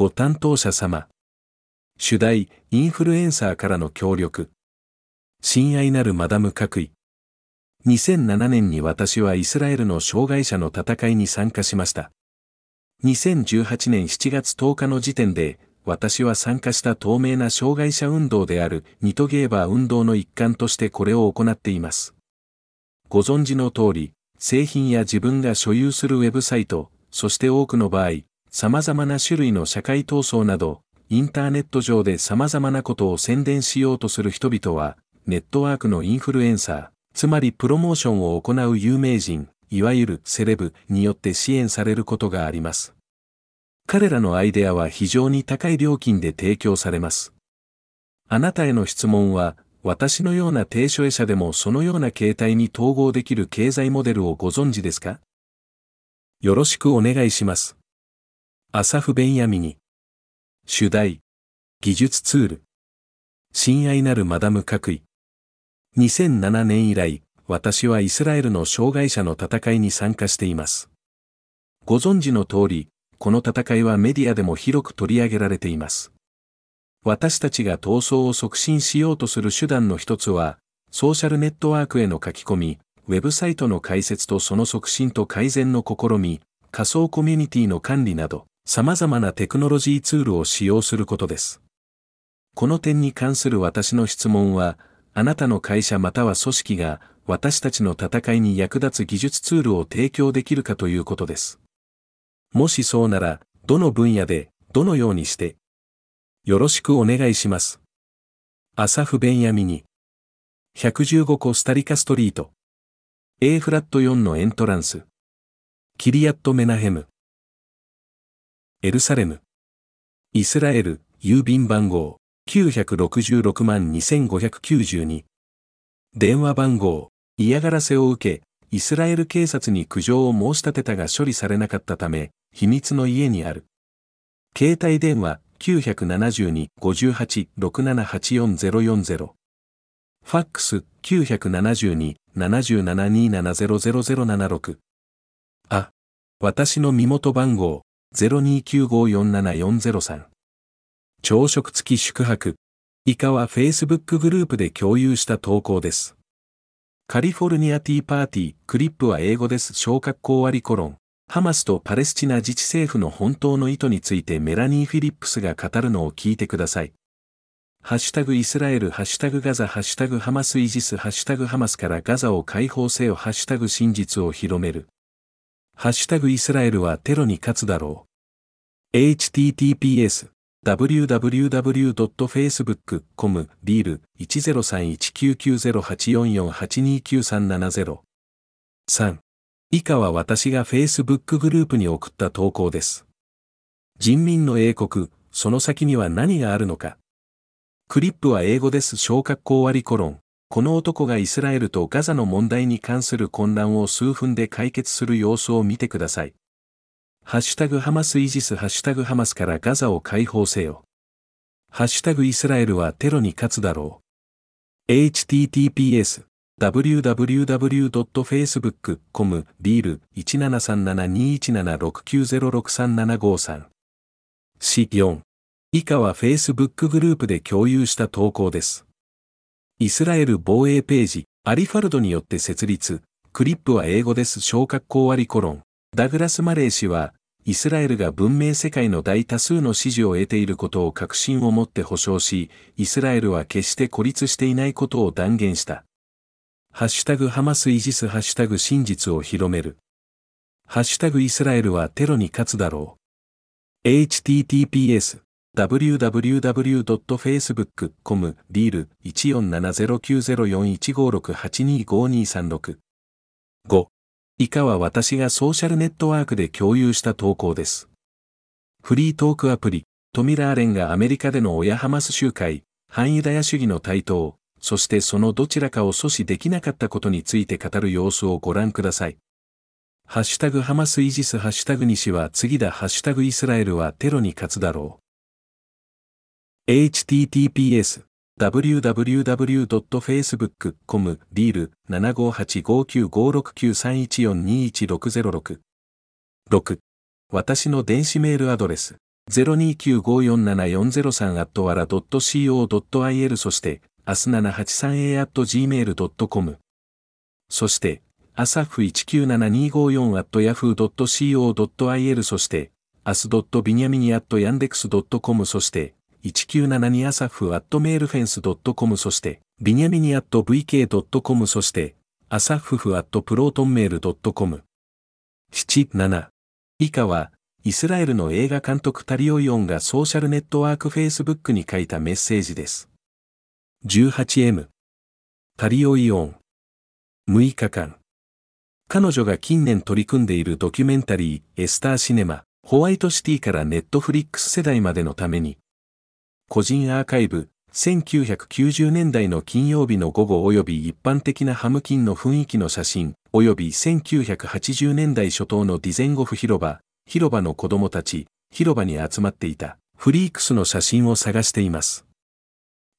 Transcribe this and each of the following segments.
ご担当者様。主題、インフルエンサーからの協力。親愛なるマダム各位。2007年に私はイスラエルの障害者の戦いに参加しました。2018年7月10日の時点で、私は参加した透明な障害者運動であるニトゲーバー運動の一環としてこれを行っています。ご存知の通り、製品や自分が所有するウェブサイト、そして多くの場合、様々な種類の社会闘争など、インターネット上で様々なことを宣伝しようとする人々は、ネットワークのインフルエンサー、つまりプロモーションを行う有名人、いわゆるセレブによって支援されることがあります。彼らのアイデアは非常に高い料金で提供されます。あなたへの質問は、私のような低所得者でもそのような形態に統合できる経済モデルをご存知ですか？よろしくお願いします。アサフ・ベンヤミニ。主題。技術ツール。親愛なるマダム各位。2007年以来、私はイスラエルの障害者の戦いに参加しています。ご存知の通り、この戦いはメディアでも広く取り上げられています。私たちが闘争を促進しようとする手段の一つは、ソーシャルネットワークへの書き込み、ウェブサイトの開設とその促進と改善の試み、仮想コミュニティの管理など、様々なテクノロジーツールを使用することです。この点に関する私の質問は、あなたの会社または組織が私たちの戦いに役立つ技術ツールを提供できるかということです。もしそうなら、どの分野で、どのようにして、よろしくお願いします。アサフ・ベンヤミニ。115コスタリカストリート。A フラット4のエントランス。キリアット・メナヘム。エルサレム。イスラエル、郵便番号。966万2592。電話番号、嫌がらせを受け、イスラエル警察に苦情を申し立てたが処理されなかったため、秘密の家にある。携帯電話972-58-6784-040。ファックス972-7727000076。あ、私の身元番号029547403。朝食付き宿泊。以下は Facebook グループで共有した投稿です。カリフォルニアティーパーティー、クリップは英語です。小格好割コロン。ハマスとパレスチナ自治政府の本当の意図についてメラニー・フィリップスが語るのを聞いてください。ハッシュタグイスラエル、ハッシュタグガザ、ハッシュタグハマスイジス、ハッシュタグハマスからガザを解放せよ、ハッシュタグ真実を広める。ハッシュタグイスラエルはテロに勝つだろう。https www.facebook.com リール103199084429370 3以下は私が Facebook グループに送った投稿です。人民の英国、その先には何があるのか。クリップは英語です。小格好割りコロン。この男がイスラエルとガザの問題に関する混乱を数分で解決する様子を見てください。ハッシュタグハマスイジスハッシュタグハマスからガザを解放せよ。ハッシュタグイスラエルはテロに勝つだろう。https www.facebook.com リール173721769063753 C4 以下は Facebook グループで共有した投稿です。イスラエル防衛ページ、アリファルドによって設立、クリップは英語です。小格好割コロン。ダグラス・マレー氏は、イスラエルが文明世界の大多数の支持を得ていることを確信を持って保証し、イスラエルは決して孤立していないことを断言した。ハッシュタグハマスイジスハッシュタグ真実を広める。ハッシュタグイスラエルはテロに勝つだろう。https www.facebook.com リール1470904156825236 5以下は私がソーシャルネットワークで共有した投稿です。フリートークアプリ、トミラーレンがアメリカでの親ハマス集会、反ユダヤ主義の台頭、そしてそのどちらかを阻止できなかったことについて語る様子をご覧ください。ハッシュタグハマスイジスハッシュタグ西は次だハッシュタグイスラエルはテロに勝つだろう。Https www.facebook.com リール75859569314216066 6私の電子メールアドレス 0295474003-wara.co.il そして、明日 783a.gmail.com そして、アサフ 197254.yahoo.co.il そして、アス .binyamini.yandex.com そして、1972アサフ .mailfence.com そして、ビニャミニアット .vk.com そして、アサフフ .protonmail.com 7、7以下は、イスラエルの映画監督タリオイオンがソーシャルネットワーク Facebook に書いたメッセージです。18M タリオイオン。6日間。彼女が近年取り組んでいるドキュメンタリーエスターシネマホワイトシティからネットフリックス世代までのために個人アーカイブ1990年代の金曜日の午後及び一般的なハムキンの雰囲気の写真及び1980年代初頭のディゼンゴフ広場広場の子供たち、広場に集まっていた、フリークスの写真を探しています。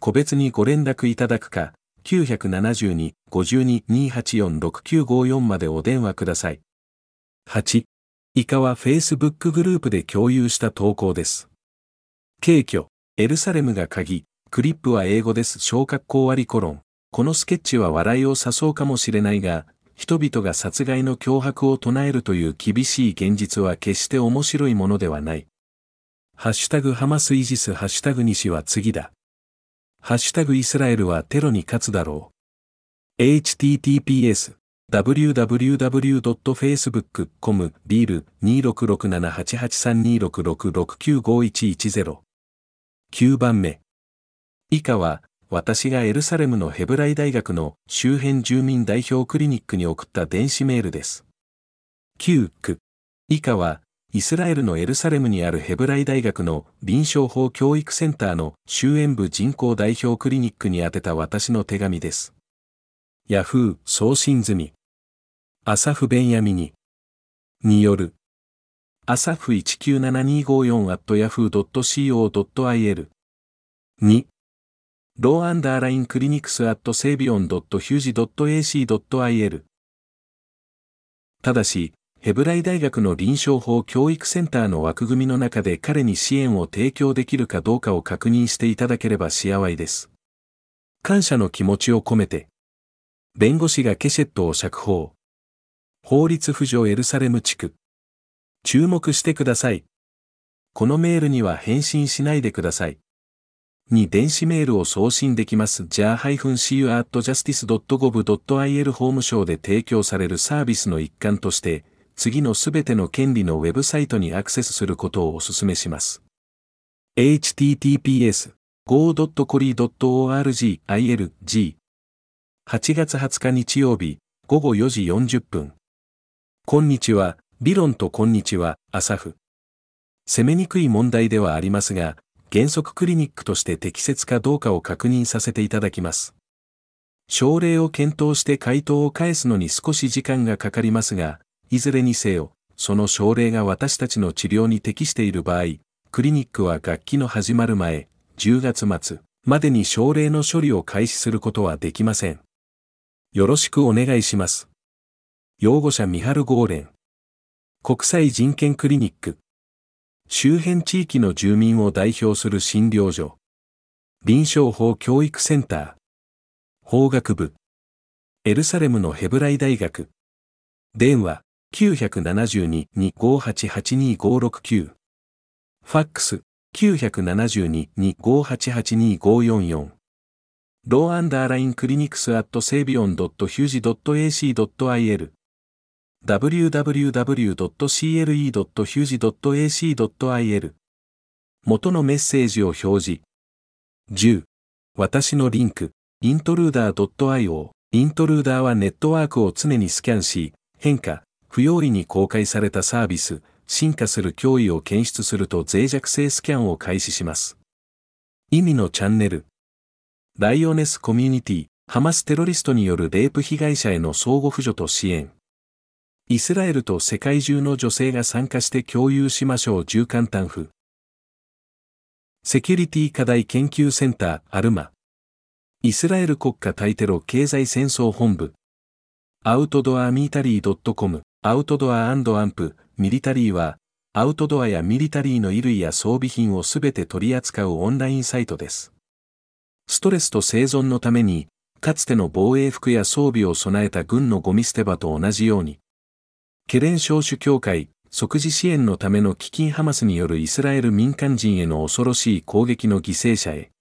個別にご連絡いただくか、972-52-284-6954までお電話ください。8. 以下は Facebook グループで共有した投稿です。軽挙、エルサレムが鍵、クリップは英語です。小学校割コロン。このスケッチは笑いを誘うかもしれないが、人々が殺害の脅迫を唱えるという厳しい現実は決して面白いものではない。ハッシュタグハマスイジスハッシュタグ西は次だ。ハッシュタグイスラエルはテロに勝つだろう。https www.facebook.com ビール2667883266695110 9番目以下は私がエルサレムのヘブライ大学の周辺住民代表クリニックに送った電子メールです。9区。以下は、イスラエルのエルサレムにあるヘブライ大学の臨床法教育センターの終焉部人口代表クリニックに宛てた私の手紙です。ヤフー送信済み。アサフ・ベンヤミニ。による。アサフ 197254.yahoo.co.il。2. ローアンダーラインクリニクスアットセビオン .fuji.ac.il ただし、ヘブライ大学の臨床法教育センターの枠組みの中で彼に支援を提供できるかどうかを確認していただければ幸いです。感謝の気持ちを込めて、弁護士がケシェットを釈放。法律扶助エルサレム地区。注目してください。このメールには返信しないでください。に電子メールを送信できます。じゃあ -cu.justice.gov.il 法務省で提供されるサービスの一環として、次のすべての権利のウェブサイトにアクセスすることをお勧めします。https go.cori.org ilg 8月20日日曜日午後4時40分こんにちは、理論とこんにちは、アサフ。攻めにくい問題ではありますが、原則クリニックとして適切かどうかを確認させていただきます。症例を検討して回答を返すのに少し時間がかかりますが、いずれにせよ、その症例が私たちの治療に適している場合、クリニックは学期の始まる前、10月末までに症例の処理を開始することはできません。よろしくお願いします。擁護者ミハル・ゴーレン。国際人権クリニック。周辺地域の住民を代表する診療所。臨床法教育センター。法学部。エルサレムのヘブライ大学。電話972-25882-569。ファックス972-25882-544。law アンダーライン clinics アット savion .huji.ac.il www.cle.huji.ac.il 元のメッセージを表示。10. 私のリンク、intruder.io。 Intruder はネットワークを常にスキャンし、変化、不用意に公開されたサービス、進化する脅威を検出すると脆弱性スキャンを開始します。意味のチャンネル。ライオネスコミュニティ、ハマステロリストによるレイプ被害者への相互扶助と支援。イスラエルと世界中の女性が参加して共有しましょう重簡単譜。セキュリティ課題研究センター、アルマ。イスラエル国家対テロ経済戦争本部。アウトドアミータリー .com、アウトドアアンプ、ミリタリーは、アウトドアやミリタリーの衣類や装備品をすべて取り扱うオンラインサイトです。ストレスと生存のために、かつての防衛服や装備を備えた軍のゴミ捨て場と同じように、ケレン少主協会、即時支援のための基金ハマスによるイスラエル民間人への恐ろしい攻撃の犠牲者へ、